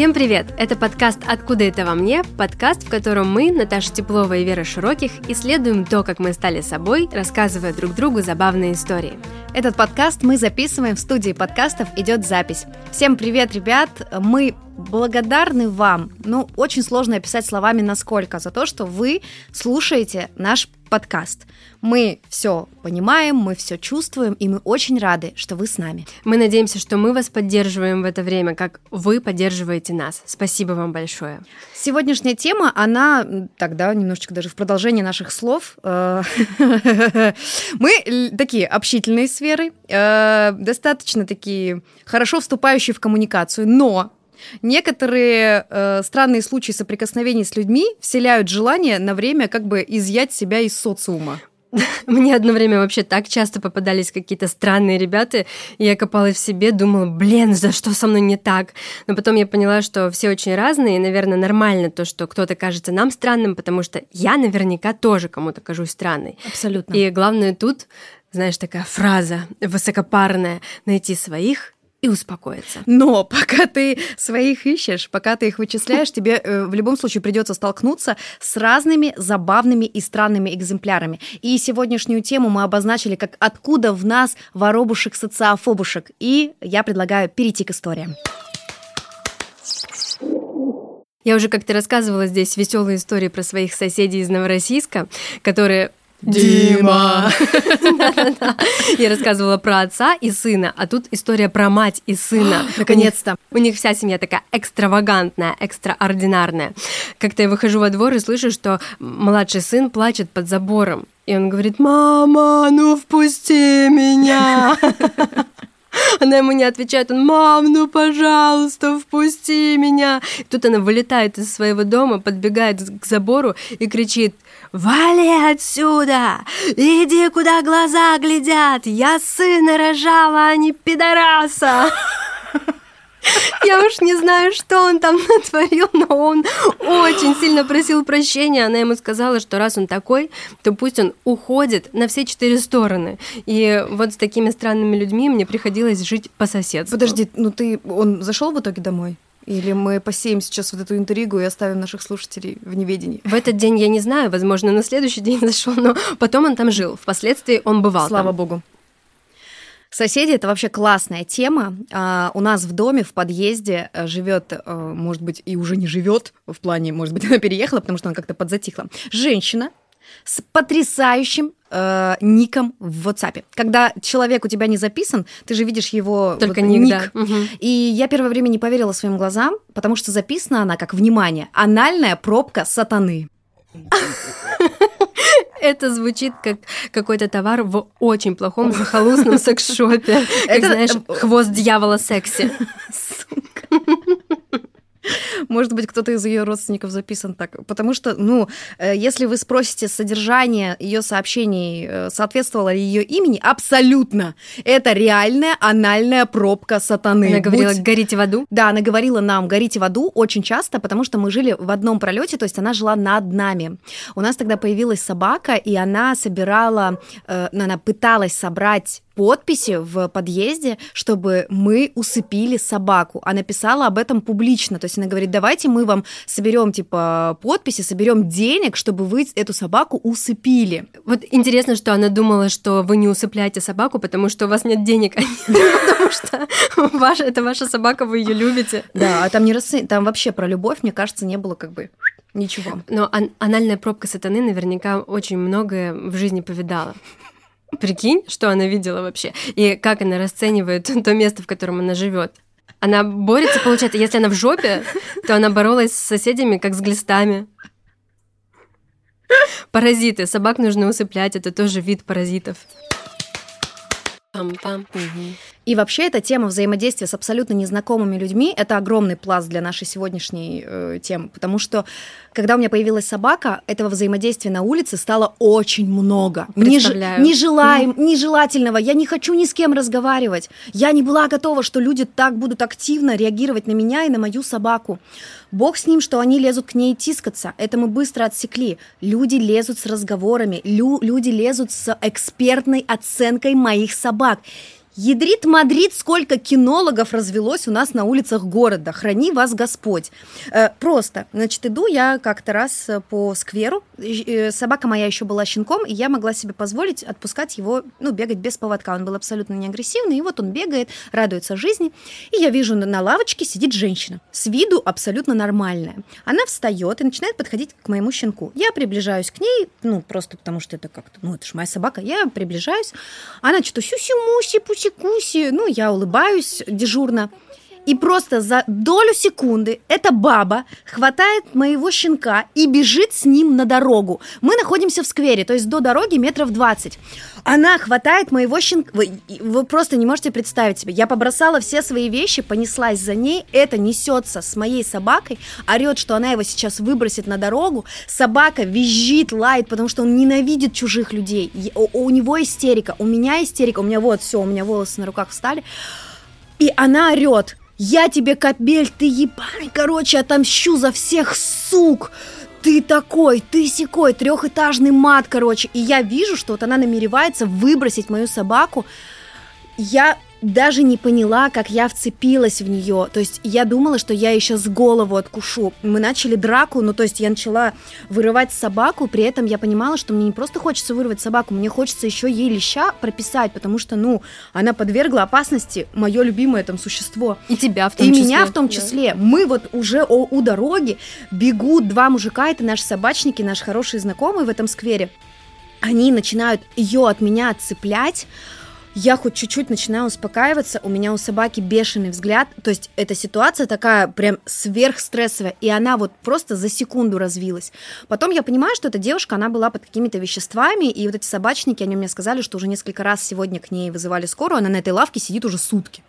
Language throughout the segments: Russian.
Всем привет! Это подкаст «Откуда это во мне?» Подкаст, в котором мы, Наташа Теплова и Вера Широких, исследуем то, как мы стали собой, рассказывая друг другу забавные истории. Этот подкаст мы записываем в студии подкастов «Идет запись». Всем привет, ребят! Мы благодарны вам. Ну, очень сложно описать словами насколько за то, что вы слушаете наш подкаст. Мы все понимаем, мы все чувствуем, и мы очень рады, что вы с нами. Мы надеемся, что мы вас поддерживаем в это время, как вы поддерживаете нас. Спасибо вам большое. Сегодняшняя тема, она тогда немножечко даже в продолжении наших слов. э, Мы такие общительные сферы, э, достаточно такие хорошо вступающие в коммуникацию, но Некоторые э, странные случаи соприкосновений с людьми вселяют желание на время как бы изъять себя из социума. Мне одно время вообще так часто попадались какие-то странные ребята, и я копалась в себе, думала, блин, за что со мной не так? Но потом я поняла, что все очень разные, и, наверное, нормально то, что кто-то кажется нам странным, потому что я наверняка тоже кому-то кажусь странной. Абсолютно. И главное тут, знаешь, такая фраза высокопарная, найти своих и успокоиться. Но пока ты своих ищешь, пока ты их вычисляешь, тебе э, в любом случае придется столкнуться с разными забавными и странными экземплярами. И сегодняшнюю тему мы обозначили как «Откуда в нас воробушек-социофобушек?» И я предлагаю перейти к историям. Я уже как-то рассказывала здесь веселые истории про своих соседей из Новороссийска, которые Дима. Я рассказывала про отца и сына, а тут история про мать и сына. Наконец-то. У них вся семья такая экстравагантная, экстраординарная. Как-то я выхожу во двор и слышу, что младший сын плачет под забором. И он говорит, мама, ну впусти меня. Она ему не отвечает, он, мам, ну пожалуйста, впусти меня. Тут она вылетает из своего дома, подбегает к забору и кричит, вали отсюда, иди куда глаза глядят, я сына рожала, а не пидораса. Я уж не знаю, что он там натворил, но он очень сильно просил прощения. Она ему сказала, что раз он такой, то пусть он уходит на все четыре стороны. И вот с такими странными людьми мне приходилось жить по соседству. Подожди, ну ты, он зашел в итоге домой? Или мы посеем сейчас вот эту интригу и оставим наших слушателей в неведении? В этот день я не знаю, возможно, на следующий день зашел, но потом он там жил. Впоследствии он бывал Слава там. богу. Соседи это вообще классная тема. А, у нас в доме, в подъезде живет, может быть, и уже не живет, в плане, может быть, она переехала, потому что она как-то подзатихла. Женщина с потрясающим э, ником в WhatsApp. Когда человек у тебя не записан, ты же видишь его Только вот ник, ник. да. И я первое время не поверила своим глазам, потому что записана она как внимание анальная пробка сатаны. Это звучит как какой-то товар в очень плохом захолустном секс-шопе. Как, знаешь, э, хвост дьявола секси. Может быть, кто-то из ее родственников записан так. Потому что, ну, э, если вы спросите содержание ее сообщений, э, соответствовало ли ее имени, абсолютно. Это реальная анальная пробка сатаны. Она говорила, Будь- горите в аду. Да, она говорила нам «горите в аду» очень часто, потому что мы жили в одном пролете, то есть она жила над нами. У нас тогда появилась собака, и она собирала, э, ну, она пыталась собрать подписи в подъезде, чтобы мы усыпили собаку. Она писала об этом публично, то есть она говорит, давайте мы вам соберем типа подписи, соберем денег, чтобы вы эту собаку усыпили. Вот интересно, что она думала, что вы не усыпляете собаку, потому что у вас нет денег, а потому что ваша, это ваша собака, вы ее любите. Да, а там не расцен... там вообще про любовь, мне кажется, не было как бы ничего. Но ан- анальная пробка сатаны наверняка очень многое в жизни повидала. Прикинь, что она видела вообще, и как она расценивает то место, в котором она живет. Она борется, получается, если она в жопе, то она боролась с соседями, как с глистами. Паразиты. Собак нужно усыплять, это тоже вид паразитов. Пам-пам. И вообще эта тема взаимодействия с абсолютно незнакомыми людьми – это огромный пласт для нашей сегодняшней э, темы, потому что когда у меня появилась собака, этого взаимодействия на улице стало очень много. Неж- нежелаем- нежелательного. Я не хочу ни с кем разговаривать. Я не была готова, что люди так будут активно реагировать на меня и на мою собаку. Бог с ним, что они лезут к ней тискаться. Это мы быстро отсекли. Люди лезут с разговорами, лю- люди лезут с экспертной оценкой моих собак. Ядрит Мадрид, сколько кинологов развелось у нас на улицах города. Храни вас Господь. Э, просто, значит, иду я как-то раз э, по скверу. Э, собака моя еще была щенком, и я могла себе позволить отпускать его, ну, бегать без поводка. Он был абсолютно не агрессивный, и вот он бегает, радуется жизни. И я вижу, на лавочке сидит женщина, с виду абсолютно нормальная. Она встает и начинает подходить к моему щенку. Я приближаюсь к ней, ну, просто потому что это как-то, ну, это же моя собака. Я приближаюсь, она что-то сюси-муси, куси-куси. Ну, я улыбаюсь дежурно. И просто за долю секунды эта баба хватает моего щенка и бежит с ним на дорогу. Мы находимся в сквере, то есть до дороги метров 20. Она хватает моего щенка. Вы, вы просто не можете представить себе. Я побросала все свои вещи, понеслась за ней. Это несется с моей собакой, орет, что она его сейчас выбросит на дорогу. Собака визжит, лает, потому что он ненавидит чужих людей. У, у него истерика, у меня истерика, у меня вот все, у меня волосы на руках встали. И она орет, я тебе, капель, ты ебаный, короче, отомщу за всех сук. Ты такой, ты секой, трехэтажный мат, короче. И я вижу, что вот она намеревается выбросить мою собаку. Я даже не поняла, как я вцепилась в нее. То есть я думала, что я еще с голову откушу. Мы начали драку, ну то есть я начала вырывать собаку, при этом я понимала, что мне не просто хочется вырвать собаку, мне хочется еще ей леща прописать, потому что, ну, она подвергла опасности мое любимое там существо. И тебя в том И числе. меня в том числе. Да. Мы вот уже у, у дороги бегут два мужика, это наши собачники, наши хорошие знакомые в этом сквере. Они начинают ее от меня отцеплять, я хоть чуть-чуть начинаю успокаиваться, у меня у собаки бешеный взгляд, то есть эта ситуация такая прям сверхстрессовая, и она вот просто за секунду развилась. Потом я понимаю, что эта девушка, она была под какими-то веществами, и вот эти собачники, они мне сказали, что уже несколько раз сегодня к ней вызывали скорую, она на этой лавке сидит уже сутки.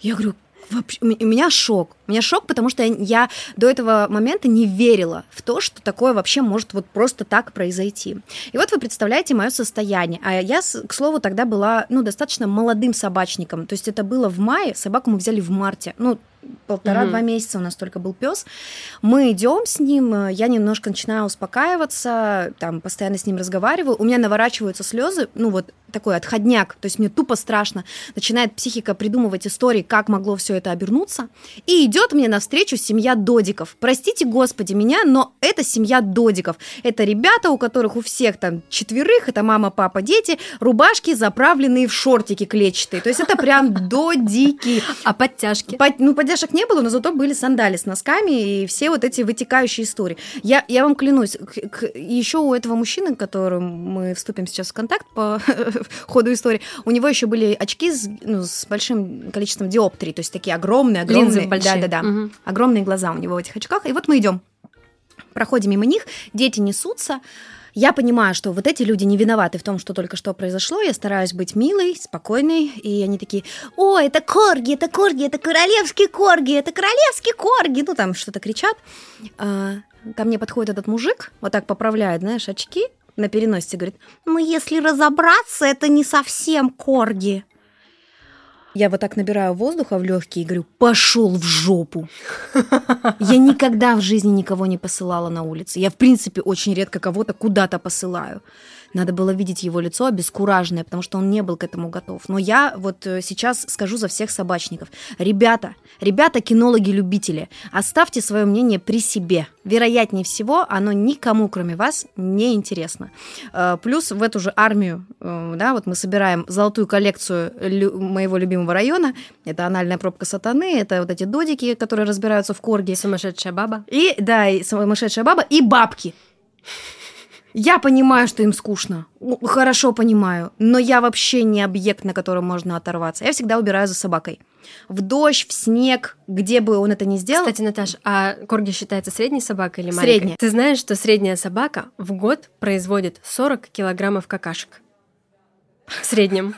Я говорю, Вообще, у меня шок. Меня шок, потому что я до этого момента не верила в то, что такое вообще может вот просто так произойти. И вот вы представляете мое состояние. А я, к слову, тогда была, ну, достаточно молодым собачником. То есть это было в мае, собаку мы взяли в марте. Ну, полтора-два mm-hmm. месяца у нас только был пес. Мы идем с ним, я немножко начинаю успокаиваться, там постоянно с ним разговариваю, у меня наворачиваются слезы, ну вот такой отходняк, то есть мне тупо страшно. Начинает психика придумывать истории, как могло все это обернуться. И идет мне навстречу семья додиков. Простите, господи, меня, но это семья додиков. Это ребята, у которых у всех там четверых, это мама, папа, дети, рубашки заправленные в шортики клетчатые. То есть это прям додики. А подтяжки? Под, ну, подтяжек не было, но зато были сандали с носками и все вот эти вытекающие истории. Я, я вам клянусь, к, к, еще у этого мужчины, которым мы вступим сейчас в контакт по ходу истории, у него еще были очки с, ну, с большим количеством диоптрий, то есть такие огромные, огромные. Линзы большие. Да, да, да. Угу. Огромные глаза у него в этих очках. И вот мы идем, проходим мимо них, дети несутся, я понимаю, что вот эти люди не виноваты в том, что только что произошло. Я стараюсь быть милой, спокойной, и они такие, о, это корги, это корги, это королевские корги, это королевские корги. Ну, там что-то кричат. А, ко мне подходит этот мужик, вот так поправляет, знаешь, очки на переносице, говорит, ну, если разобраться, это не совсем корги. Я вот так набираю воздуха в легкие и говорю, пошел в жопу. Я никогда в жизни никого не посылала на улице. Я, в принципе, очень редко кого-то куда-то посылаю. Надо было видеть его лицо обескураженное, потому что он не был к этому готов. Но я вот э, сейчас скажу за всех собачников. Ребята, ребята, кинологи-любители, оставьте свое мнение при себе. Вероятнее всего, оно никому, кроме вас, не интересно. Э, плюс в эту же армию, э, да, вот мы собираем золотую коллекцию моего любимого района. Это анальная пробка сатаны, это вот эти додики, которые разбираются в корге. Сумасшедшая баба. И, да, и сумасшедшая баба, и бабки. Я понимаю, что им скучно. Хорошо понимаю. Но я вообще не объект, на котором можно оторваться. Я всегда убираю за собакой. В дождь, в снег, где бы он это ни сделал. Кстати, Наташ, а корги считается средней собакой или маленькой? Средняя. Ты знаешь, что средняя собака в год производит 40 килограммов какашек? В среднем.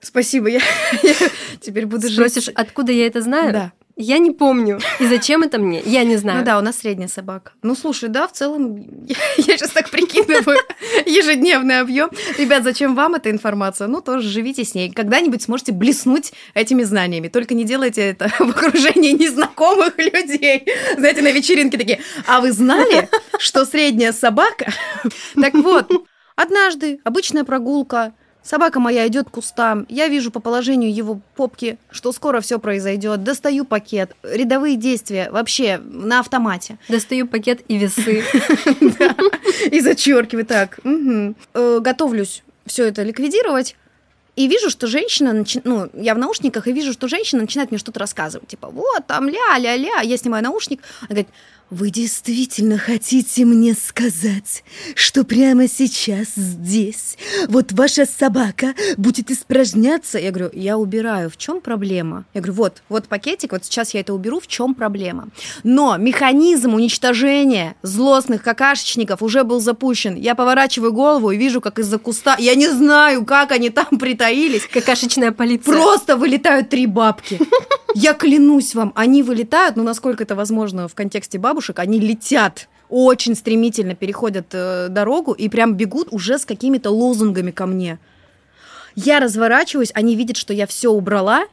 Спасибо, я, я теперь буду Спросишь, жить. откуда я это знаю? Да. Я не помню. И зачем это мне? Я не знаю. Ну да, у нас средняя собака. Ну слушай, да, в целом, я, я сейчас так прикидываю ежедневный объем. Ребят, зачем вам эта информация? Ну, тоже живите с ней. Когда-нибудь сможете блеснуть этими знаниями. Только не делайте это в окружении незнакомых людей. Знаете, на вечеринке такие, а вы знали, что средняя собака? Так вот, Однажды, обычная прогулка, Собака моя идет к кустам. Я вижу по положению его попки, что скоро все произойдет. Достаю пакет. Рядовые действия вообще на автомате. Достаю пакет и весы. И зачеркиваю так. Э, готовлюсь все это ликвидировать. И вижу, что женщина, начи... ну, я в наушниках, и вижу, что женщина начинает мне что-то рассказывать. Типа, вот, там, ля-ля-ля. Я снимаю наушник. Она говорит, вы действительно хотите мне сказать, что прямо сейчас здесь вот ваша собака будет испражняться? Я говорю, я убираю. В чем проблема? Я говорю, вот, вот пакетик, вот сейчас я это уберу. В чем проблема? Но механизм уничтожения злостных какашечников уже был запущен. Я поворачиваю голову и вижу, как из-за куста, я не знаю, как они там притаились. Какашечная полиция. Просто вылетают три бабки. Я клянусь вам, они вылетают, ну насколько это возможно в контексте бабушек, они летят очень стремительно переходят э, дорогу и прям бегут уже с какими-то лозунгами ко мне. Я разворачиваюсь, они видят, что я все убрала,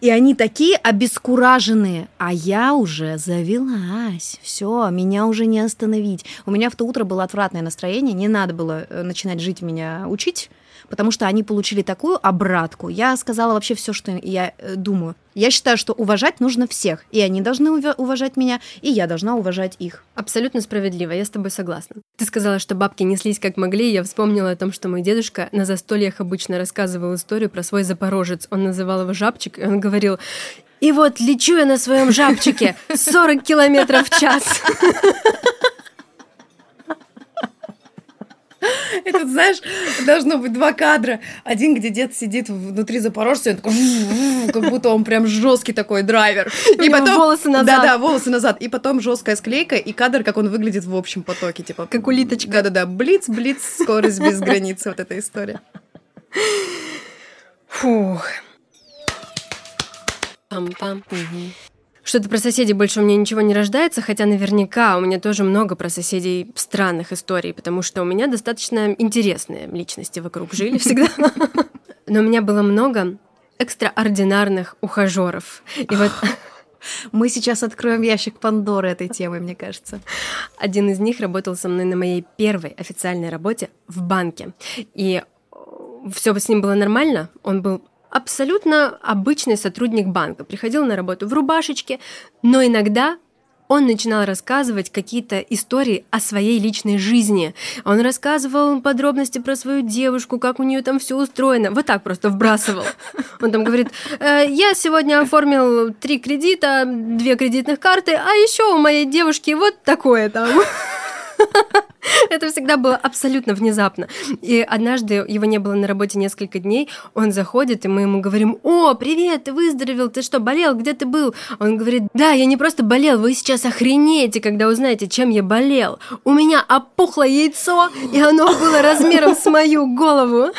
и они такие обескураженные, а я уже завелась. Все, меня уже не остановить. У меня в то утро было отвратное настроение, не надо было э, начинать жить меня учить потому что они получили такую обратку. Я сказала вообще все, что я э, думаю. Я считаю, что уважать нужно всех, и они должны уважать меня, и я должна уважать их. Абсолютно справедливо, я с тобой согласна. Ты сказала, что бабки неслись как могли, и я вспомнила о том, что мой дедушка на застольях обычно рассказывал историю про свой запорожец. Он называл его жабчик, и он говорил, и вот лечу я на своем жабчике 40 километров в час. Это, знаешь, должно быть два кадра. Один, где дед сидит внутри запорожца, и он такой, как будто он прям жесткий такой драйвер. И потом волосы назад. Да-да, волосы назад. И потом жесткая склейка и кадр, как он выглядит в общем потоке, типа. Как улиточка. Да-да-да, блиц, блиц, скорость без границы, вот эта история. Фух. Пам-пам. Угу. Что-то про соседей больше у меня ничего не рождается, хотя наверняка у меня тоже много про соседей странных историй, потому что у меня достаточно интересные личности вокруг жили всегда. Но у меня было много экстраординарных ухажеров. И вот мы сейчас откроем ящик Пандоры этой темы, мне кажется. Один из них работал со мной на моей первой официальной работе в банке. И все с ним было нормально. Он был абсолютно обычный сотрудник банка, приходил на работу в рубашечке, но иногда он начинал рассказывать какие-то истории о своей личной жизни. Он рассказывал подробности про свою девушку, как у нее там все устроено. Вот так просто вбрасывал. Он там говорит, э, я сегодня оформил три кредита, две кредитных карты, а еще у моей девушки вот такое там. Это всегда было абсолютно внезапно. И однажды его не было на работе несколько дней, он заходит, и мы ему говорим, о, привет, ты выздоровел, ты что, болел, где ты был? Он говорит, да, я не просто болел, вы сейчас охренеете, когда узнаете, чем я болел. У меня опухло яйцо, и оно было размером с мою голову.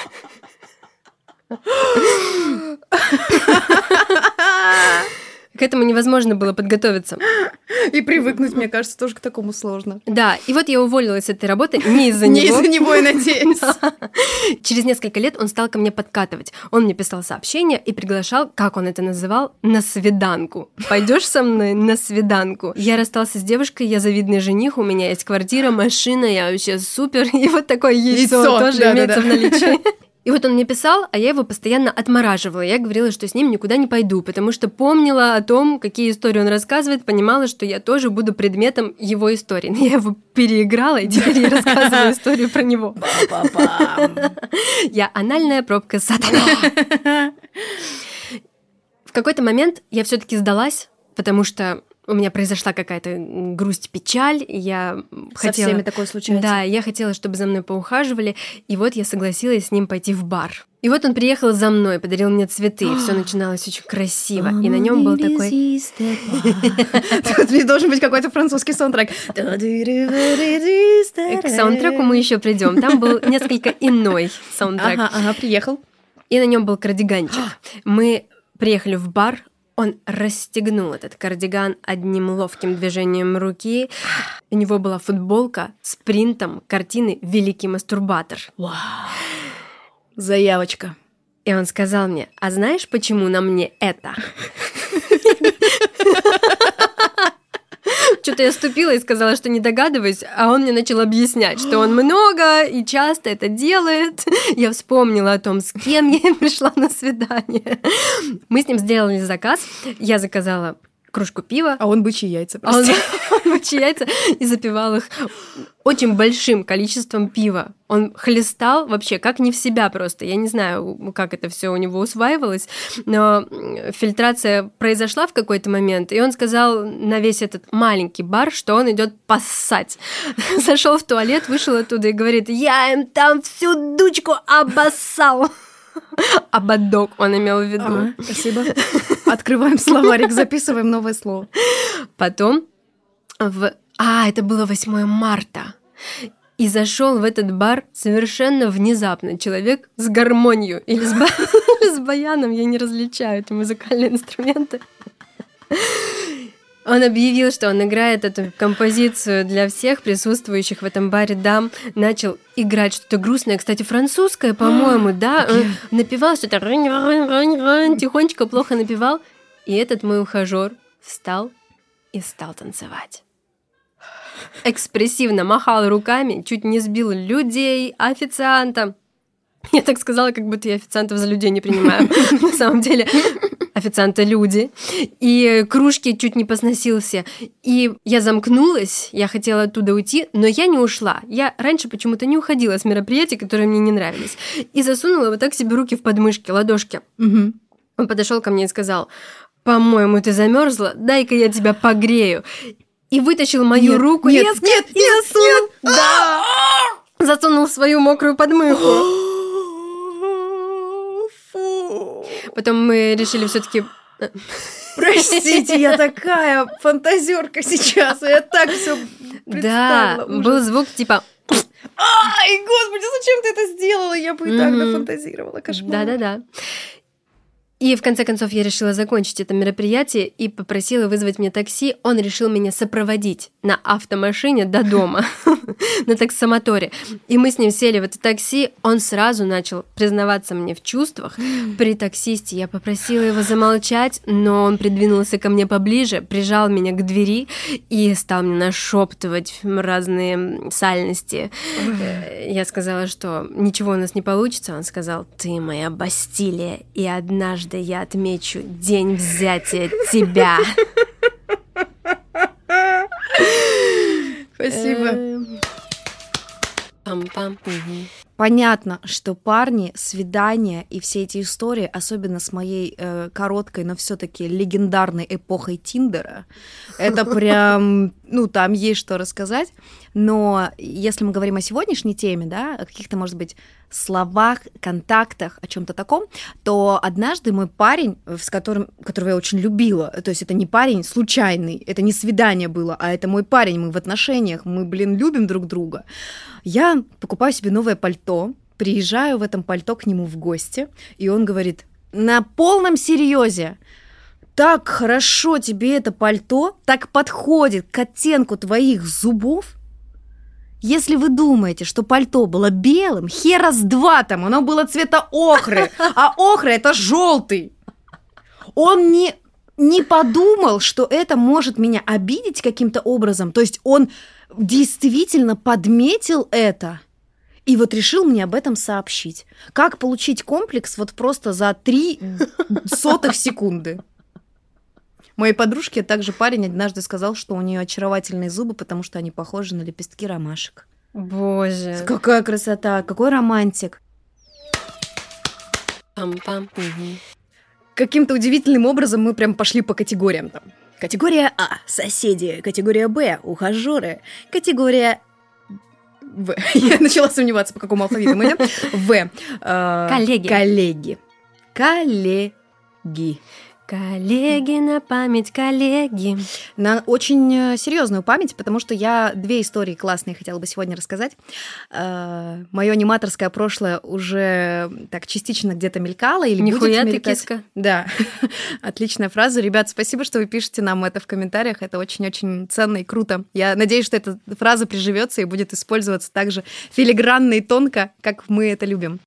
К этому невозможно было подготовиться. И привыкнуть, мне кажется, тоже к такому сложно. Да, и вот я уволилась с этой работы не из-за него. Не из-за него, я надеюсь. Через несколько лет он стал ко мне подкатывать. Он мне писал сообщения и приглашал, как он это называл, на свиданку. Пойдешь со мной на свиданку? Я расстался с девушкой, я завидный жених, у меня есть квартира, машина, я вообще супер. И вот такое яйцо, тоже имеется в наличии. И вот он мне писал, а я его постоянно отмораживала. Я говорила, что с ним никуда не пойду, потому что помнила о том, какие истории он рассказывает, понимала, что я тоже буду предметом его истории. Но я его переиграла, и теперь я рассказываю историю про него. Я анальная пробка сатана. В какой-то момент я все-таки сдалась, потому что у меня произошла какая-то грусть, печаль, я Со хотела... всеми такое случается. Да, я хотела, чтобы за мной поухаживали, и вот я согласилась с ним пойти в бар. И вот он приехал за мной, подарил мне цветы, все начиналось очень красиво, и на нем был такой... Тут должен быть какой-то французский саундтрек. К саундтреку мы еще придем. Там был несколько иной саундтрек. Ага, ага, приехал. И на нем был кардиганчик. Мы приехали в бар, он расстегнул этот кардиган одним ловким движением руки. У него была футболка с принтом картины «Великий мастурбатор». Вау! Заявочка. И он сказал мне, а знаешь, почему на мне это? Что-то я ступила и сказала, что не догадываюсь, а он мне начал объяснять, что он много и часто это делает. Я вспомнила о том, с кем я пришла на свидание. Мы с ним сделали заказ. Я заказала кружку пива. А он бычьи яйца. А он, он бычьи яйца и запивал их очень большим количеством пива. Он хлестал вообще как не в себя просто. Я не знаю, как это все у него усваивалось, но фильтрация произошла в какой-то момент, и он сказал на весь этот маленький бар, что он идет поссать. Зашел в туалет, вышел оттуда и говорит, я им там всю дучку обоссал. Ободок он имел в виду. Ага, спасибо. Открываем словарик, записываем новое слово. Потом в... А, это было 8 марта. И зашел в этот бар совершенно внезапно человек с гармонию или с, ба... с баяном, я не различаю эти музыкальные инструменты. Он объявил, что он играет эту композицию для всех присутствующих в этом баре дам. Начал играть что-то грустное, кстати, французское, по-моему, да. Он напевал что-то тихонечко, плохо напевал. И этот мой ухажер встал и стал танцевать. Экспрессивно махал руками, чуть не сбил людей, официанта. Я так сказала, как будто я официантов за людей не принимаю. На самом деле, официанты люди. И кружки чуть не посносился. И я замкнулась, я хотела оттуда уйти, но я не ушла. Я раньше почему-то не уходила с мероприятий, которые мне не нравились. И засунула вот так себе руки в подмышки, ладошки. Угу. Он подошел ко мне и сказал, по-моему, ты замерзла, дай-ка я тебя погрею. И вытащил мою нет, руку нет, резко нет, и нет, засунул. Нет. Да! Засунул свою мокрую подмыху. Потом мы решили все-таки э, Простите, я такая фантазерка сейчас, я так все Да, был звук типа Ай, господи, зачем ты это сделала? Я бы и так нафантазировала, кошмар. Да-да-да. И в конце концов я решила закончить это мероприятие и попросила вызвать мне такси. Он решил меня сопроводить на автомашине до дома, на таксомоторе. И мы с ним сели в это такси. Он сразу начал признаваться мне в чувствах. При таксисте я попросила его замолчать, но он придвинулся ко мне поближе, прижал меня к двери и стал мне нашептывать разные сальности. Я сказала, что ничего у нас не получится. Он сказал, ты моя Бастилия, и однажды однажды я отмечу день взятия тебя. Спасибо. Пам-пам. Понятно, что парни, свидания и все эти истории, особенно с моей э, короткой, но все-таки легендарной эпохой Тиндера, это прям, ну, там есть что рассказать. Но если мы говорим о сегодняшней теме, да, о каких-то, может быть, словах, контактах, о чем-то таком, то однажды мой парень, с которым, которого я очень любила, то есть это не парень случайный, это не свидание было, а это мой парень, мы в отношениях, мы, блин, любим друг друга. Я покупаю себе новое пальто, приезжаю в этом пальто к нему в гости, и он говорит, на полном серьезе, так хорошо тебе это пальто, так подходит к оттенку твоих зубов, если вы думаете, что пальто было белым, хера с два там, оно было цвета охры, а охра это желтый. Он не, не подумал, что это может меня обидеть каким-то образом. То есть он действительно подметил это и вот решил мне об этом сообщить. Как получить комплекс вот просто за три сотых секунды. Моей подружке также парень однажды сказал, что у нее очаровательные зубы, потому что они похожи на лепестки ромашек. Боже. Какая красота, какой романтик. Пам-пам. Угу. Каким-то удивительным образом мы прям пошли по категориям там. Категория А – соседи. Категория Б – ухажеры. Категория в. Я начала сомневаться, по какому алфавиту мы идем. В. Э, коллеги. Коллеги. Коллеги. Коллеги на память, коллеги. На очень э, серьезную память, потому что я две истории классные хотела бы сегодня рассказать. Э, Мое аниматорское прошлое уже так частично где-то мелькало или Нихуя будет ты киска. Да, отличная фраза. Ребят, спасибо, что вы пишете нам это в комментариях. Это очень-очень ценно и круто. Я надеюсь, что эта фраза приживется и будет использоваться так же филигранно и тонко, как мы это любим.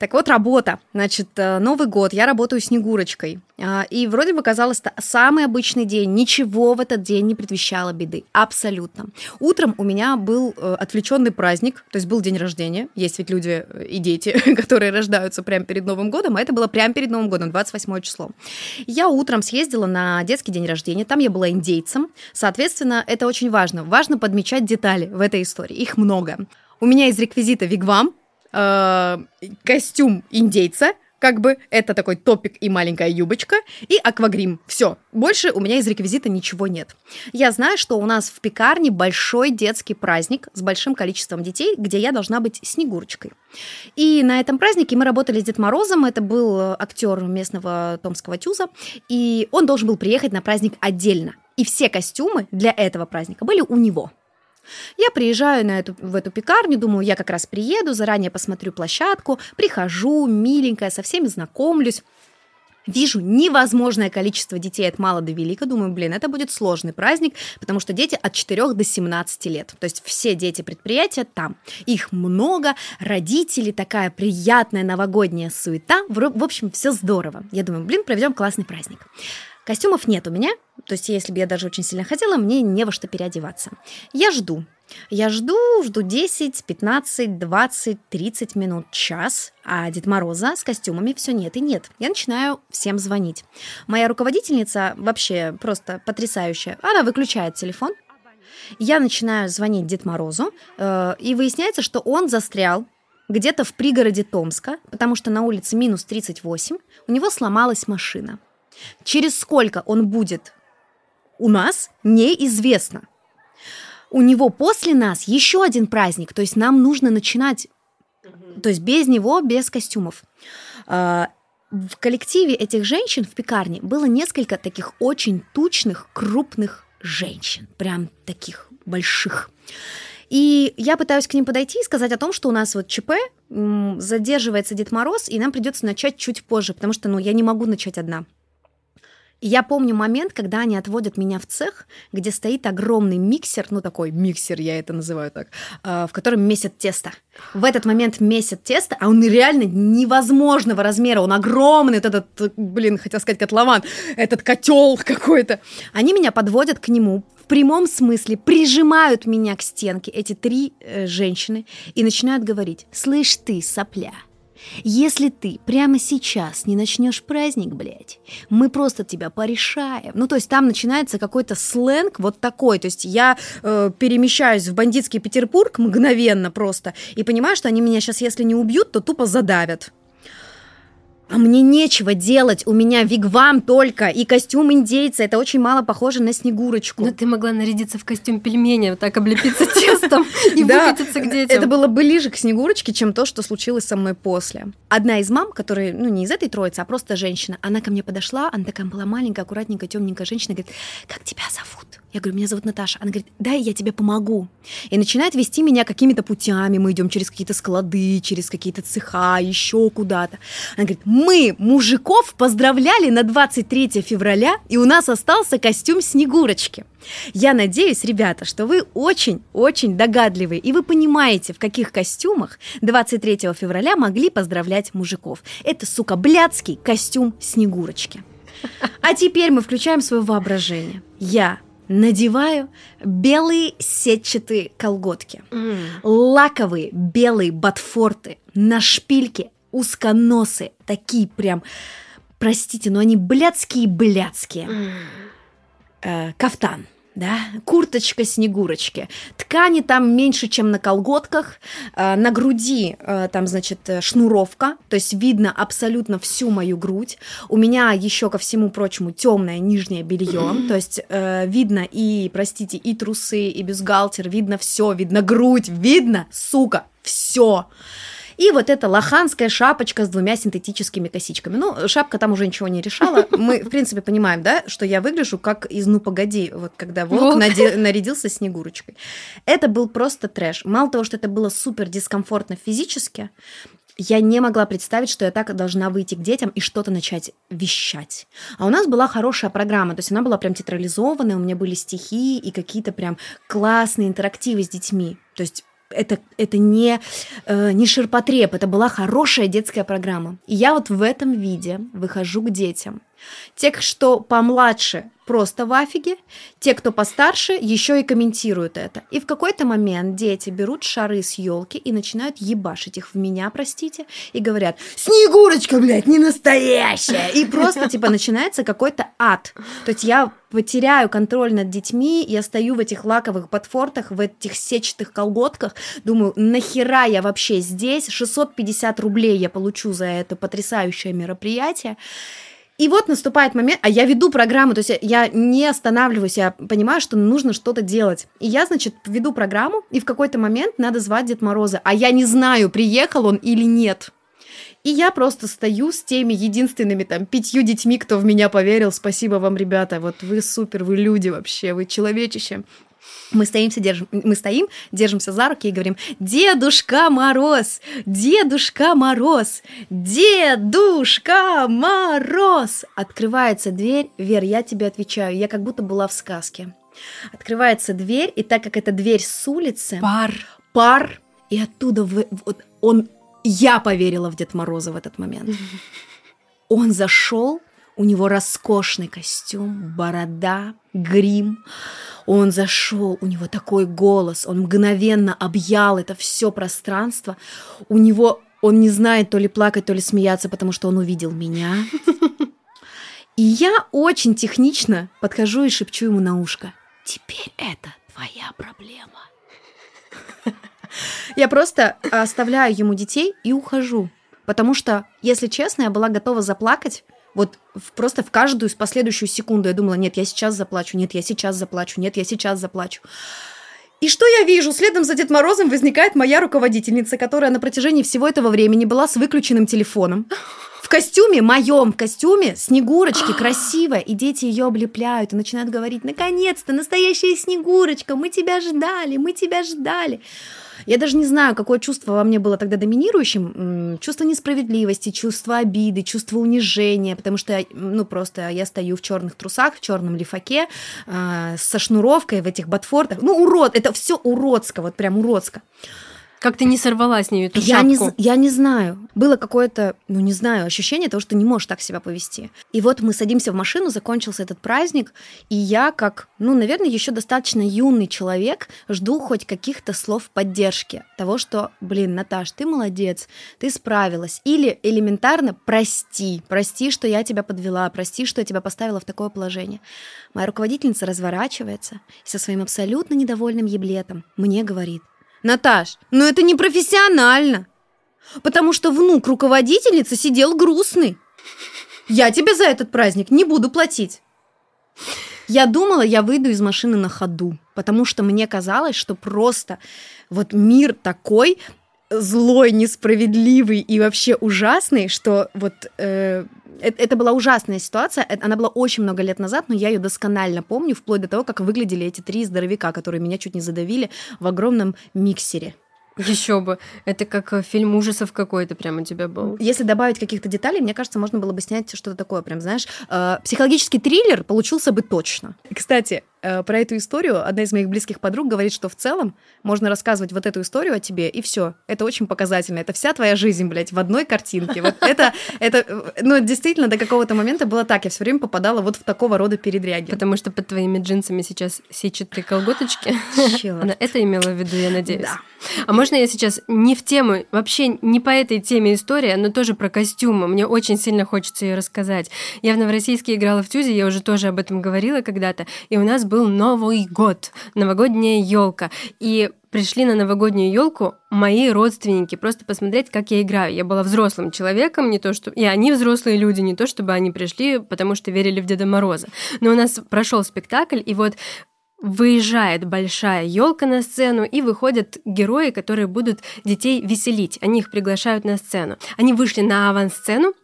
Так вот, работа. Значит, э, Новый год, я работаю Снегурочкой. А, и вроде бы казалось, самый обычный день. Ничего в этот день не предвещало беды. Абсолютно. Утром у меня был э, отвлеченный праздник, то есть был день рождения. Есть ведь люди э, и дети, которые рождаются прямо перед Новым годом, а это было прямо перед Новым годом, 28 число. Я утром съездила на детский день рождения, там я была индейцем. Соответственно, это очень важно. Важно подмечать детали в этой истории. Их много. У меня из реквизита вигвам, э, костюм индейца, как бы это такой топик и маленькая юбочка, и аквагрим. Все. Больше у меня из реквизита ничего нет. Я знаю, что у нас в пекарне большой детский праздник с большим количеством детей, где я должна быть Снегурочкой. И на этом празднике мы работали с Дед Морозом. Это был актер местного томского тюза, и он должен был приехать на праздник отдельно. И все костюмы для этого праздника были у него. Я приезжаю на эту, в эту пекарню, думаю, я как раз приеду, заранее посмотрю площадку, прихожу, миленькая, со всеми знакомлюсь. Вижу невозможное количество детей от мала до велика. Думаю, блин, это будет сложный праздник, потому что дети от 4 до 17 лет. То есть все дети предприятия там. Их много, родители, такая приятная новогодняя суета. В, общем, все здорово. Я думаю, блин, проведем классный праздник. Костюмов нет у меня, то есть если бы я даже очень сильно хотела, мне не во что переодеваться. Я жду. Я жду, жду 10, 15, 20, 30 минут, час, а Дед Мороза с костюмами все нет и нет. Я начинаю всем звонить. Моя руководительница вообще просто потрясающая. Она выключает телефон. Я начинаю звонить Дед Морозу, э, и выясняется, что он застрял где-то в пригороде Томска, потому что на улице минус 38, у него сломалась машина. Через сколько он будет у нас, неизвестно. У него после нас еще один праздник, то есть нам нужно начинать, то есть без него, без костюмов. А, в коллективе этих женщин в пекарне было несколько таких очень тучных, крупных женщин, прям таких больших. И я пытаюсь к ним подойти и сказать о том, что у нас вот ЧП, задерживается Дед Мороз, и нам придется начать чуть позже, потому что, ну, я не могу начать одна. И я помню момент, когда они отводят меня в цех, где стоит огромный миксер, ну такой миксер, я это называю так, а, в котором месят тесто. В этот момент месят тесто, а он реально невозможного размера, он огромный, вот этот, блин, хотел сказать котлован, этот котел какой-то. Они меня подводят к нему, в прямом смысле прижимают меня к стенке, эти три э, женщины, и начинают говорить, слышь ты, сопля, если ты прямо сейчас не начнешь праздник, блядь, мы просто тебя порешаем. Ну, то есть там начинается какой-то сленг вот такой. То есть я э, перемещаюсь в бандитский Петербург мгновенно просто и понимаю, что они меня сейчас, если не убьют, то тупо задавят а мне нечего делать, у меня вигвам только и костюм индейца, это очень мало похоже на Снегурочку. Но ты могла нарядиться в костюм пельменя, вот так облепиться тестом и выкатиться к детям. это было ближе к Снегурочке, чем то, что случилось со мной после. Одна из мам, которая, ну, не из этой троицы, а просто женщина, она ко мне подошла, она такая была маленькая, аккуратненькая, темненькая женщина, говорит, как тебя зовут? Я говорю, меня зовут Наташа. Она говорит, дай я тебе помогу. И начинает вести меня какими-то путями. Мы идем через какие-то склады, через какие-то цеха, еще куда-то. Она говорит, мы мужиков поздравляли на 23 февраля, и у нас остался костюм Снегурочки. Я надеюсь, ребята, что вы очень-очень догадливые, и вы понимаете, в каких костюмах 23 февраля могли поздравлять мужиков. Это, сука, блядский костюм Снегурочки. А теперь мы включаем свое воображение. Я надеваю белые сетчатые колготки, mm. лаковые белые ботфорты, на шпильке узконосы, такие прям, простите, но они блядские-блядские. Mm. Э, кафтан да, курточка снегурочки. Ткани там меньше, чем на колготках, э, на груди э, там, значит, э, шнуровка, то есть видно абсолютно всю мою грудь. У меня еще ко всему прочему темное нижнее белье, то есть э, видно и, простите, и трусы, и бюстгальтер, видно все, видно грудь, видно, сука, все. И вот эта лоханская шапочка с двумя синтетическими косичками. Ну, шапка там уже ничего не решала. Мы, в принципе, понимаем, да, что я выгляжу как из «Ну, погоди», вот когда волк, волк. Наде- нарядился Снегурочкой. Это был просто трэш. Мало того, что это было супер дискомфортно физически, я не могла представить, что я так должна выйти к детям и что-то начать вещать. А у нас была хорошая программа, то есть она была прям театрализованная, у меня были стихи и какие-то прям классные интерактивы с детьми. То есть это, это не, э, не ширпотреб, это была хорошая детская программа. И я вот в этом виде выхожу к детям. Те, что помладше, просто в афиге, те, кто постарше, еще и комментируют это. И в какой-то момент дети берут шары с елки и начинают ебашить их в меня, простите, и говорят, Снегурочка, блядь, не настоящая! И просто, типа, начинается какой-то ад. То есть я потеряю контроль над детьми, я стою в этих лаковых подфортах, в этих сетчатых колготках, думаю, нахера я вообще здесь? 650 рублей я получу за это потрясающее мероприятие. И вот наступает момент, а я веду программу, то есть я не останавливаюсь, я понимаю, что нужно что-то делать. И я, значит, веду программу, и в какой-то момент надо звать Дед Мороза, а я не знаю, приехал он или нет. И я просто стою с теми единственными там пятью детьми, кто в меня поверил. Спасибо вам, ребята, вот вы супер, вы люди вообще, вы человечище. Мы стоим, держим, мы стоим, держимся за руки и говорим, Дедушка Мороз, Дедушка Мороз, Дедушка Мороз. Открывается дверь, Вер, я тебе отвечаю, я как будто была в сказке. Открывается дверь, и так как это дверь с улицы... Пар. Пар, и оттуда в, вот он... Я поверила в Дед Мороза в этот момент. Он зашел, у него роскошный костюм, борода, грим. Он зашел, у него такой голос, он мгновенно объял это все пространство. У него он не знает то ли плакать, то ли смеяться, потому что он увидел меня. И я очень технично подхожу и шепчу ему на ушко. Теперь это твоя проблема. Я просто оставляю ему детей и ухожу. Потому что, если честно, я была готова заплакать, вот в, просто в каждую из последующую секунду я думала, нет, я сейчас заплачу, нет, я сейчас заплачу, нет, я сейчас заплачу. И что я вижу? Следом за Дед Морозом возникает моя руководительница, которая на протяжении всего этого времени была с выключенным телефоном. В костюме, моем костюме, Снегурочки, красивая, и дети ее облепляют и начинают говорить, наконец-то, настоящая Снегурочка, мы тебя ждали, мы тебя ждали. Я даже не знаю, какое чувство во мне было тогда доминирующим. Чувство несправедливости, чувство обиды, чувство унижения, потому что, ну, просто я стою в черных трусах, в черном лифаке, э, со шнуровкой в этих ботфортах. Ну, урод, это все уродско, вот прям уродско. Как ты не сорвала с нее эту я шапку? Не, я не знаю. Было какое-то, ну не знаю, ощущение того, что не можешь так себя повести. И вот мы садимся в машину, закончился этот праздник, и я, как, ну, наверное, еще достаточно юный человек, жду хоть каких-то слов поддержки. Того, что, блин, Наташ, ты молодец, ты справилась. Или элементарно прости, прости, что я тебя подвела, прости, что я тебя поставила в такое положение. Моя руководительница разворачивается и со своим абсолютно недовольным еблетом мне говорит, Наташ, ну это не профессионально. Потому что внук руководительницы сидел грустный. Я тебе за этот праздник не буду платить. Я думала, я выйду из машины на ходу, потому что мне казалось, что просто вот мир такой злой, несправедливый и вообще ужасный, что вот э, это, была ужасная ситуация. Она была очень много лет назад, но я ее досконально помню, вплоть до того, как выглядели эти три здоровяка, которые меня чуть не задавили в огромном миксере. Еще бы. Это как э, фильм ужасов какой-то прям у тебя был. Если добавить каких-то деталей, мне кажется, можно было бы снять что-то такое, прям, знаешь, э, психологический триллер получился бы точно. Кстати, про эту историю одна из моих близких подруг говорит, что в целом можно рассказывать вот эту историю о тебе, и все. Это очень показательно. Это вся твоя жизнь, блядь, в одной картинке. Вот это, это, ну, действительно, до какого-то момента было так. Я все время попадала вот в такого рода передряги. Потому что под твоими джинсами сейчас сетчатые колготочки. Она это имела в виду, я надеюсь. Да. А можно я сейчас не в тему, вообще не по этой теме история, но тоже про костюмы. Мне очень сильно хочется ее рассказать. Я в Новороссийске играла в Тюзе, я уже тоже об этом говорила когда-то, и у нас был Новый год, новогодняя елка. И пришли на новогоднюю елку мои родственники, просто посмотреть, как я играю. Я была взрослым человеком, не то что... И они взрослые люди, не то чтобы они пришли, потому что верили в Деда Мороза. Но у нас прошел спектакль, и вот выезжает большая елка на сцену, и выходят герои, которые будут детей веселить. Они их приглашают на сцену. Они вышли на авансцену,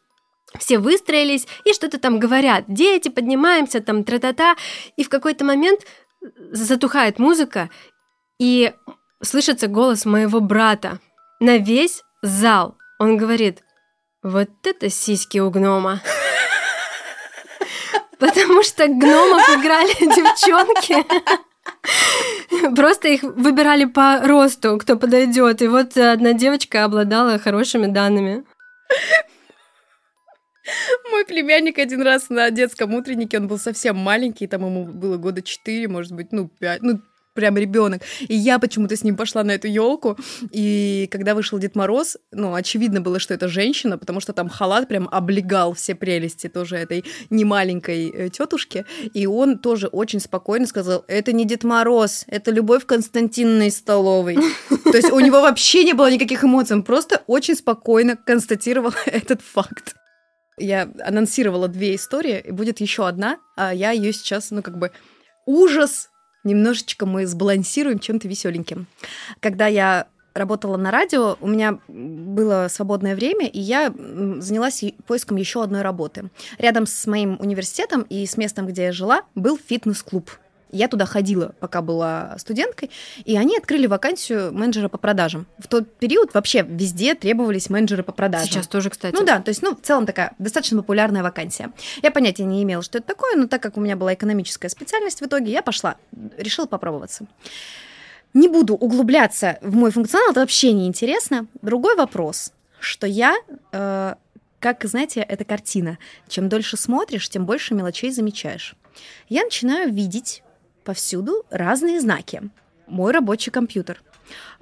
все выстроились и что-то там говорят. Дети, поднимаемся, там, тра-та-та. И в какой-то момент затухает музыка, и слышится голос моего брата на весь зал. Он говорит, вот это сиськи у гнома. Потому что гномов играли девчонки. Просто их выбирали по росту, кто подойдет. И вот одна девочка обладала хорошими данными. Мой племянник один раз на детском утреннике, он был совсем маленький, там ему было года 4, может быть, ну, 5, ну, прям ребенок. И я почему-то с ним пошла на эту елку. И когда вышел Дед Мороз, ну, очевидно было, что это женщина, потому что там халат прям облегал все прелести тоже этой немаленькой э, тетушки. И он тоже очень спокойно сказал: это не Дед Мороз, это Любовь Константиновна из столовой. То есть у него вообще не было никаких эмоций, он просто очень спокойно констатировал этот факт. Я анонсировала две истории, и будет еще одна, а я ее сейчас, ну, как бы ужас немножечко мы сбалансируем чем-то веселеньким. Когда я работала на радио, у меня было свободное время, и я занялась поиском еще одной работы. Рядом с моим университетом и с местом, где я жила, был фитнес-клуб. Я туда ходила, пока была студенткой, и они открыли вакансию менеджера по продажам. В тот период вообще везде требовались менеджеры по продажам. Сейчас тоже, кстати. Ну да, то есть, ну, в целом такая достаточно популярная вакансия. Я понятия не имела, что это такое, но так как у меня была экономическая специальность в итоге, я пошла, решила попробоваться. Не буду углубляться в мой функционал, это вообще не интересно. Другой вопрос, что я э, как, знаете, эта картина. Чем дольше смотришь, тем больше мелочей замечаешь. Я начинаю видеть повсюду разные знаки. Мой рабочий компьютер.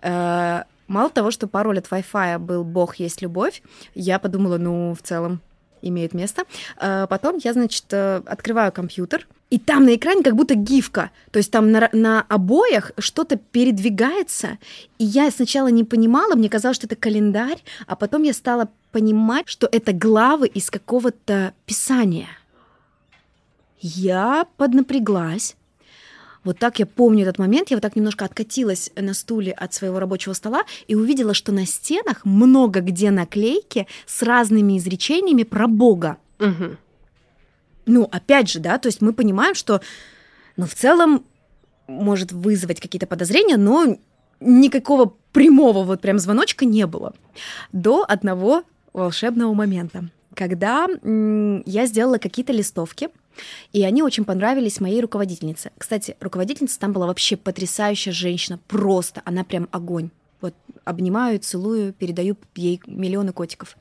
Э, мало того, что пароль от Wi-Fi был «Бог есть любовь», я подумала, ну, в целом, имеет место. Э, потом я, значит, э, открываю компьютер, и там на экране как будто гифка, то есть там на, на обоях что-то передвигается, и я сначала не понимала, мне казалось, что это календарь, а потом я стала понимать, что это главы из какого-то писания. Я поднапряглась, вот так я помню этот момент, я вот так немножко откатилась на стуле от своего рабочего стола и увидела, что на стенах много где наклейки с разными изречениями про Бога. Угу. Ну, опять же, да, то есть мы понимаем, что, ну, в целом может вызвать какие-то подозрения, но никакого прямого вот прям звоночка не было. До одного волшебного момента, когда я сделала какие-то листовки, и они очень понравились моей руководительнице. Кстати, руководительница там была вообще потрясающая женщина, просто, она прям огонь. Вот обнимаю, целую, передаю ей миллионы котиков.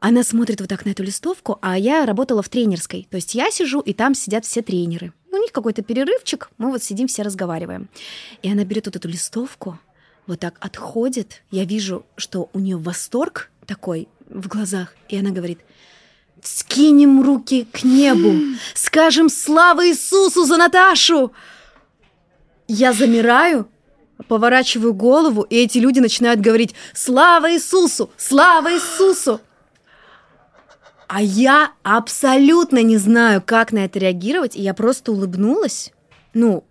Она смотрит вот так на эту листовку, а я работала в тренерской. То есть я сижу, и там сидят все тренеры. У них какой-то перерывчик, мы вот сидим, все разговариваем. И она берет вот эту листовку, вот так отходит. Я вижу, что у нее восторг такой в глазах. И она говорит, Скинем руки к небу, скажем «Слава Иисусу за Наташу!» Я замираю, поворачиваю голову, и эти люди начинают говорить «Слава Иисусу! Слава Иисусу!» А я абсолютно не знаю, как на это реагировать, и я просто улыбнулась. Ну,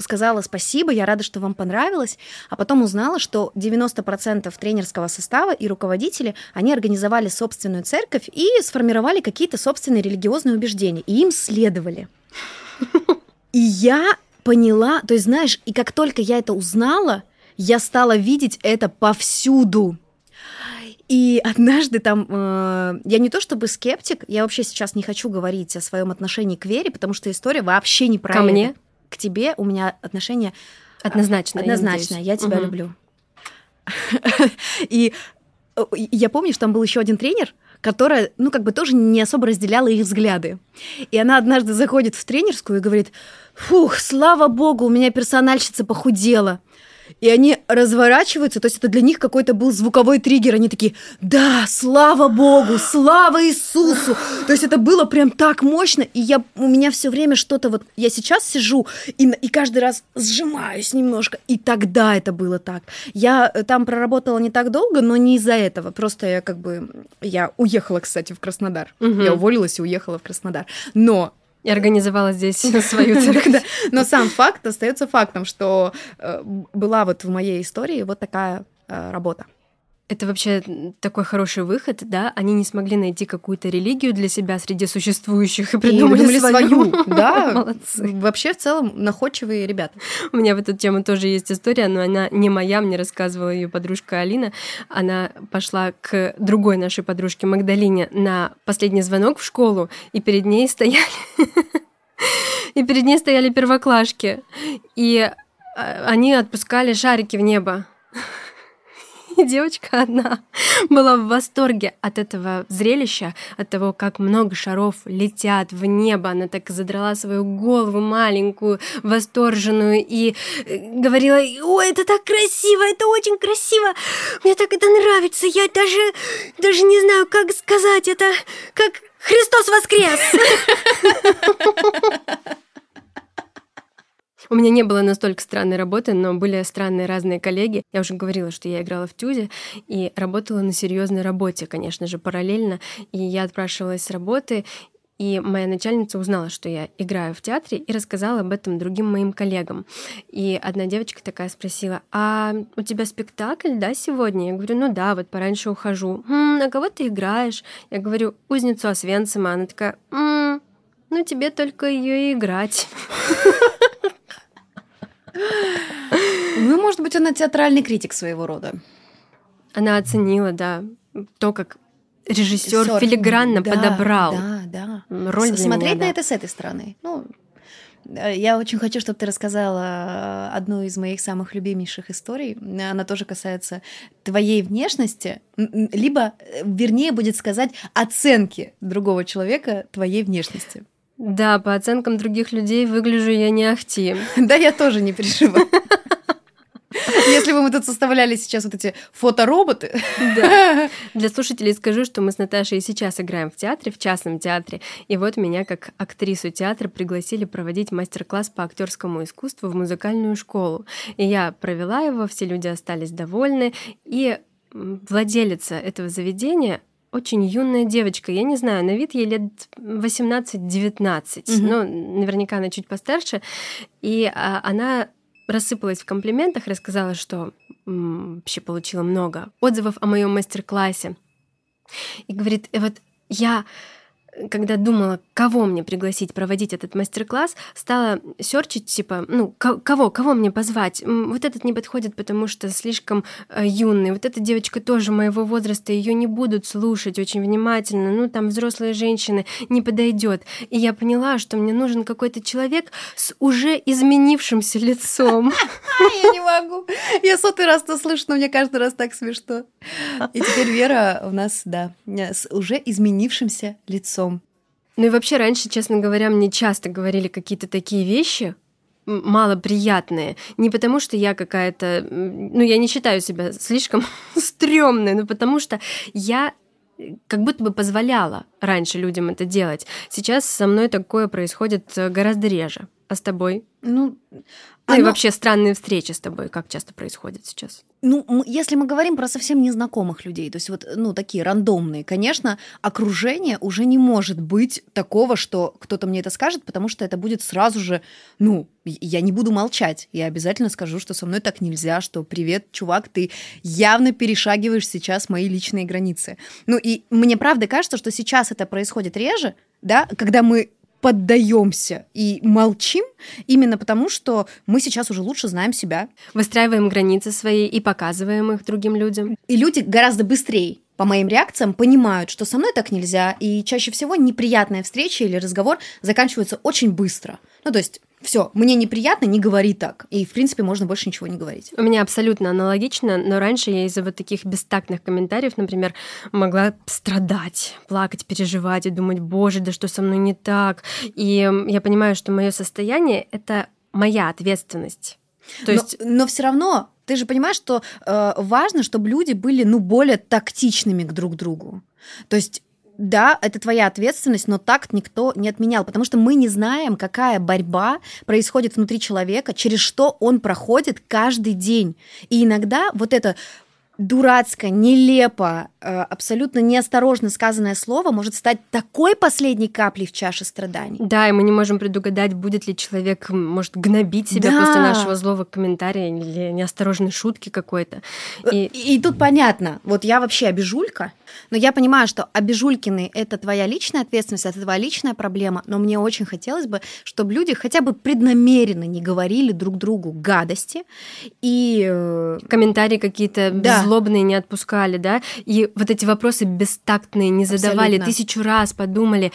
сказала спасибо, я рада, что вам понравилось, а потом узнала, что 90% тренерского состава и руководители, они организовали собственную церковь и сформировали какие-то собственные религиозные убеждения, и им следовали. И я поняла, то есть, знаешь, и как только я это узнала, я стала видеть это повсюду. И однажды там, э, я не то чтобы скептик, я вообще сейчас не хочу говорить о своем отношении к вере, потому что история вообще не про Ко это. мне? К тебе у меня отношение однозначно. Однозначно, я, я тебя угу. люблю. И я помню, что там был еще один тренер, которая, ну, как бы тоже не особо разделяла их взгляды. И она однажды заходит в тренерскую и говорит, фух, слава богу, у меня персональщица похудела и они разворачиваются, то есть это для них какой-то был звуковой триггер, они такие, да, слава Богу, слава Иисусу, то есть это было прям так мощно, и я, у меня все время что-то вот, я сейчас сижу и, и каждый раз сжимаюсь немножко, и тогда это было так. Я э, там проработала не так долго, но не из-за этого, просто я как бы, я уехала, кстати, в Краснодар, угу. я уволилась и уехала в Краснодар, но и организовала здесь свою церковь. Но сам факт остается фактом, что э, была вот в моей истории вот такая э, работа. Это вообще такой хороший выход, да? Они не смогли найти какую-то религию для себя среди существующих и придумали, и свою. свою. Да, молодцы. Вообще в целом находчивые ребята. У меня в эту тему тоже есть история, но она не моя, мне рассказывала ее подружка Алина. Она пошла к другой нашей подружке Магдалине на последний звонок в школу, и перед ней стояли и перед ней стояли первоклашки. И а, они отпускали шарики в небо. Девочка одна была в восторге от этого зрелища, от того, как много шаров летят в небо. Она так задрала свою голову маленькую, восторженную, и э, говорила, ой, это так красиво, это очень красиво, мне так это нравится, я даже, даже не знаю, как сказать это, как Христос воскрес! У меня не было настолько странной работы, но были странные разные коллеги. Я уже говорила, что я играла в Тюзе и работала на серьезной работе, конечно же, параллельно. И я отпрашивалась с работы, и моя начальница узнала, что я играю в театре, и рассказала об этом другим моим коллегам. И одна девочка такая спросила, а у тебя спектакль, да, сегодня? Я говорю, ну да, вот пораньше ухожу. М, на кого ты играешь? Я говорю, узницу Освенцима. Она такая, М, ну тебе только ее и играть. Ну, может быть, она театральный критик своего рода. Она оценила, да, то, как режиссер филигранно да, подобрал да, да. роль для Смотреть меня, на да. это с этой стороны. Ну, э, я очень хочу, чтобы ты рассказала одну из моих самых любимейших историй. Она тоже касается твоей внешности, либо, э, вернее, будет сказать, оценки другого человека твоей внешности. Да, по оценкам других людей выгляжу я не ахти. Да, я тоже не переживаю. Если бы мы тут составляли сейчас вот эти фотороботы, Да. Для слушателей скажу, что мы с Наташей и сейчас играем в театре, в частном театре. И вот меня, как актрису театра, пригласили проводить мастер-класс по актерскому искусству в музыкальную школу. И я провела его, все люди остались довольны. И владелица этого заведения очень юная девочка. Я не знаю, на вид ей лет 18-19. Мгм. Ну, наверняка она чуть постарше. И а, она рассыпалась в комплиментах, рассказала, что м, вообще получила много отзывов о моем мастер-классе. И говорит, «Э, вот я, когда думала, кого мне пригласить проводить этот мастер-класс, стала серчить, типа, ну, ко- кого, кого мне позвать? Вот этот не подходит, потому что слишком э, юный. Вот эта девочка тоже моего возраста, ее не будут слушать очень внимательно. Ну, там взрослые женщины не подойдет. И я поняла, что мне нужен какой-то человек с уже изменившимся лицом. я не могу. Я сотый раз то слышу, но мне каждый раз так смешно. И теперь Вера у нас, да, с уже изменившимся лицом. Ну и вообще раньше, честно говоря, мне часто говорили какие-то такие вещи, малоприятные. Не потому, что я какая-то... Ну, я не считаю себя слишком стрёмной, но потому что я э, как будто бы позволяла раньше людям это делать. Сейчас со мной такое происходит э, гораздо реже. А с тобой? Ну, Ну и оно- вообще странные встречи с тобой как часто происходят сейчас? Ну, если мы говорим про совсем незнакомых людей, то есть вот, ну, такие рандомные, конечно, окружение уже не может быть такого, что кто-то мне это скажет, потому что это будет сразу же, ну, и- я не буду молчать, я обязательно скажу, что со мной так нельзя, что привет, чувак, ты явно перешагиваешь сейчас мои личные границы. Ну, и мне правда кажется, что сейчас это происходит реже, да, когда мы поддаемся и молчим, именно потому что мы сейчас уже лучше знаем себя, Выстраиваем границы свои и показываем их другим людям. И люди гораздо быстрее по моим реакциям понимают, что со мной так нельзя, и чаще всего неприятная встреча или разговор заканчивается очень быстро. Ну, то есть, все, мне неприятно, не говори так. И, в принципе, можно больше ничего не говорить. У меня абсолютно аналогично, но раньше я из-за вот таких бестактных комментариев, например, могла страдать, плакать, переживать и думать, боже, да что со мной не так. И я понимаю, что мое состояние — это моя ответственность. То есть но, все равно ты же понимаешь, что э, важно, чтобы люди были, ну, более тактичными к друг другу. То есть да, это твоя ответственность, но такт никто не отменял, потому что мы не знаем, какая борьба происходит внутри человека, через что он проходит каждый день. И иногда вот это дурацкое, нелепо, э, абсолютно неосторожно сказанное слово может стать такой последней каплей в чаше страданий. Да, и мы не можем предугадать, будет ли человек, может, гнобить себя Да. после нашего злого комментария или неосторожной шутки какой-то. И... И и тут понятно, вот я вообще обижулька, но я понимаю, что обижулькины — это твоя личная ответственность, это твоя личная проблема, но мне очень хотелось бы, чтобы люди хотя бы преднамеренно не говорили друг другу гадости и... э, комментарии какие-то Да. Злобные не отпускали, да, и вот эти вопросы бестактные не задавали, Абсолютно. тысячу раз подумали,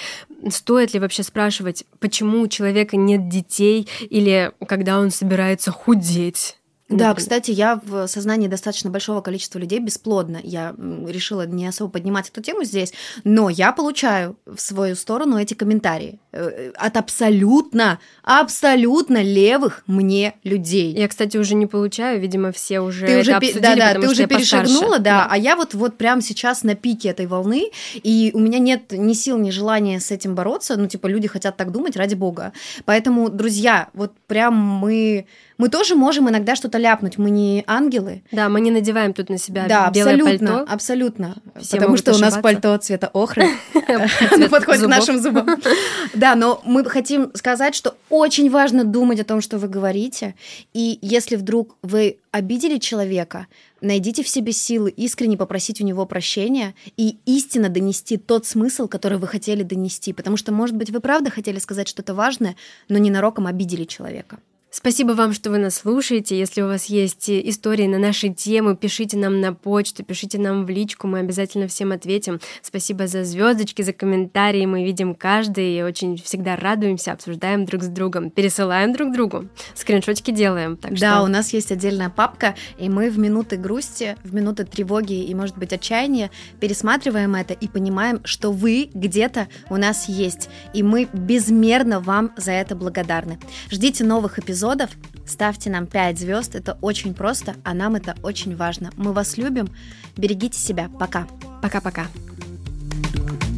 стоит ли вообще спрашивать, почему у человека нет детей или когда он собирается худеть. Да, Например. кстати, я в сознании достаточно большого количества людей бесплодна. Я решила не особо поднимать эту тему здесь, но я получаю в свою сторону эти комментарии э, от абсолютно, абсолютно левых мне людей. Я, кстати, уже не получаю, видимо, все уже Ты это уже, обсудили, да, да, потому ты что уже я постарше. перешагнула, да, а я вот, вот прямо сейчас на пике этой волны, и у меня нет ни сил, ни желания с этим бороться, ну, типа, люди хотят так думать, ради бога. Поэтому, друзья, вот прям мы, мы тоже можем иногда что-то ляпнуть, мы не ангелы, Да, мы не надеваем тут на себя да, белое абсолютно, пальто. абсолютно. Все Потому что у нас ошибаться. пальто цвета охры. Подходит к нашим зубам. Да, но мы хотим сказать, что очень важно думать о том, что вы говорите. И если вдруг вы обидели человека, найдите в себе силы искренне попросить у него прощения и истинно донести тот смысл, который вы хотели донести. Потому что, может быть, вы правда хотели сказать что-то важное, но ненароком обидели человека. Спасибо вам, что вы нас слушаете. Если у вас есть э, истории на наши темы, пишите нам на почту, пишите нам в личку, мы обязательно всем ответим. Спасибо за звездочки, за комментарии. Мы видим каждый и очень всегда радуемся, обсуждаем друг с другом, пересылаем друг другу, скриншотики делаем. Так да, что у нас есть отдельная папка, и мы в минуты грусти, в минуты тревоги и, может быть, отчаяния пересматриваем это и понимаем, что вы где-то у нас есть. И мы безмерно вам за это благодарны. Ждите новых эпизодов, эпизодов. Ставьте нам 5 звезд, это очень просто, а нам это очень важно. Мы вас любим, берегите себя, пока. Пока-пока. thank you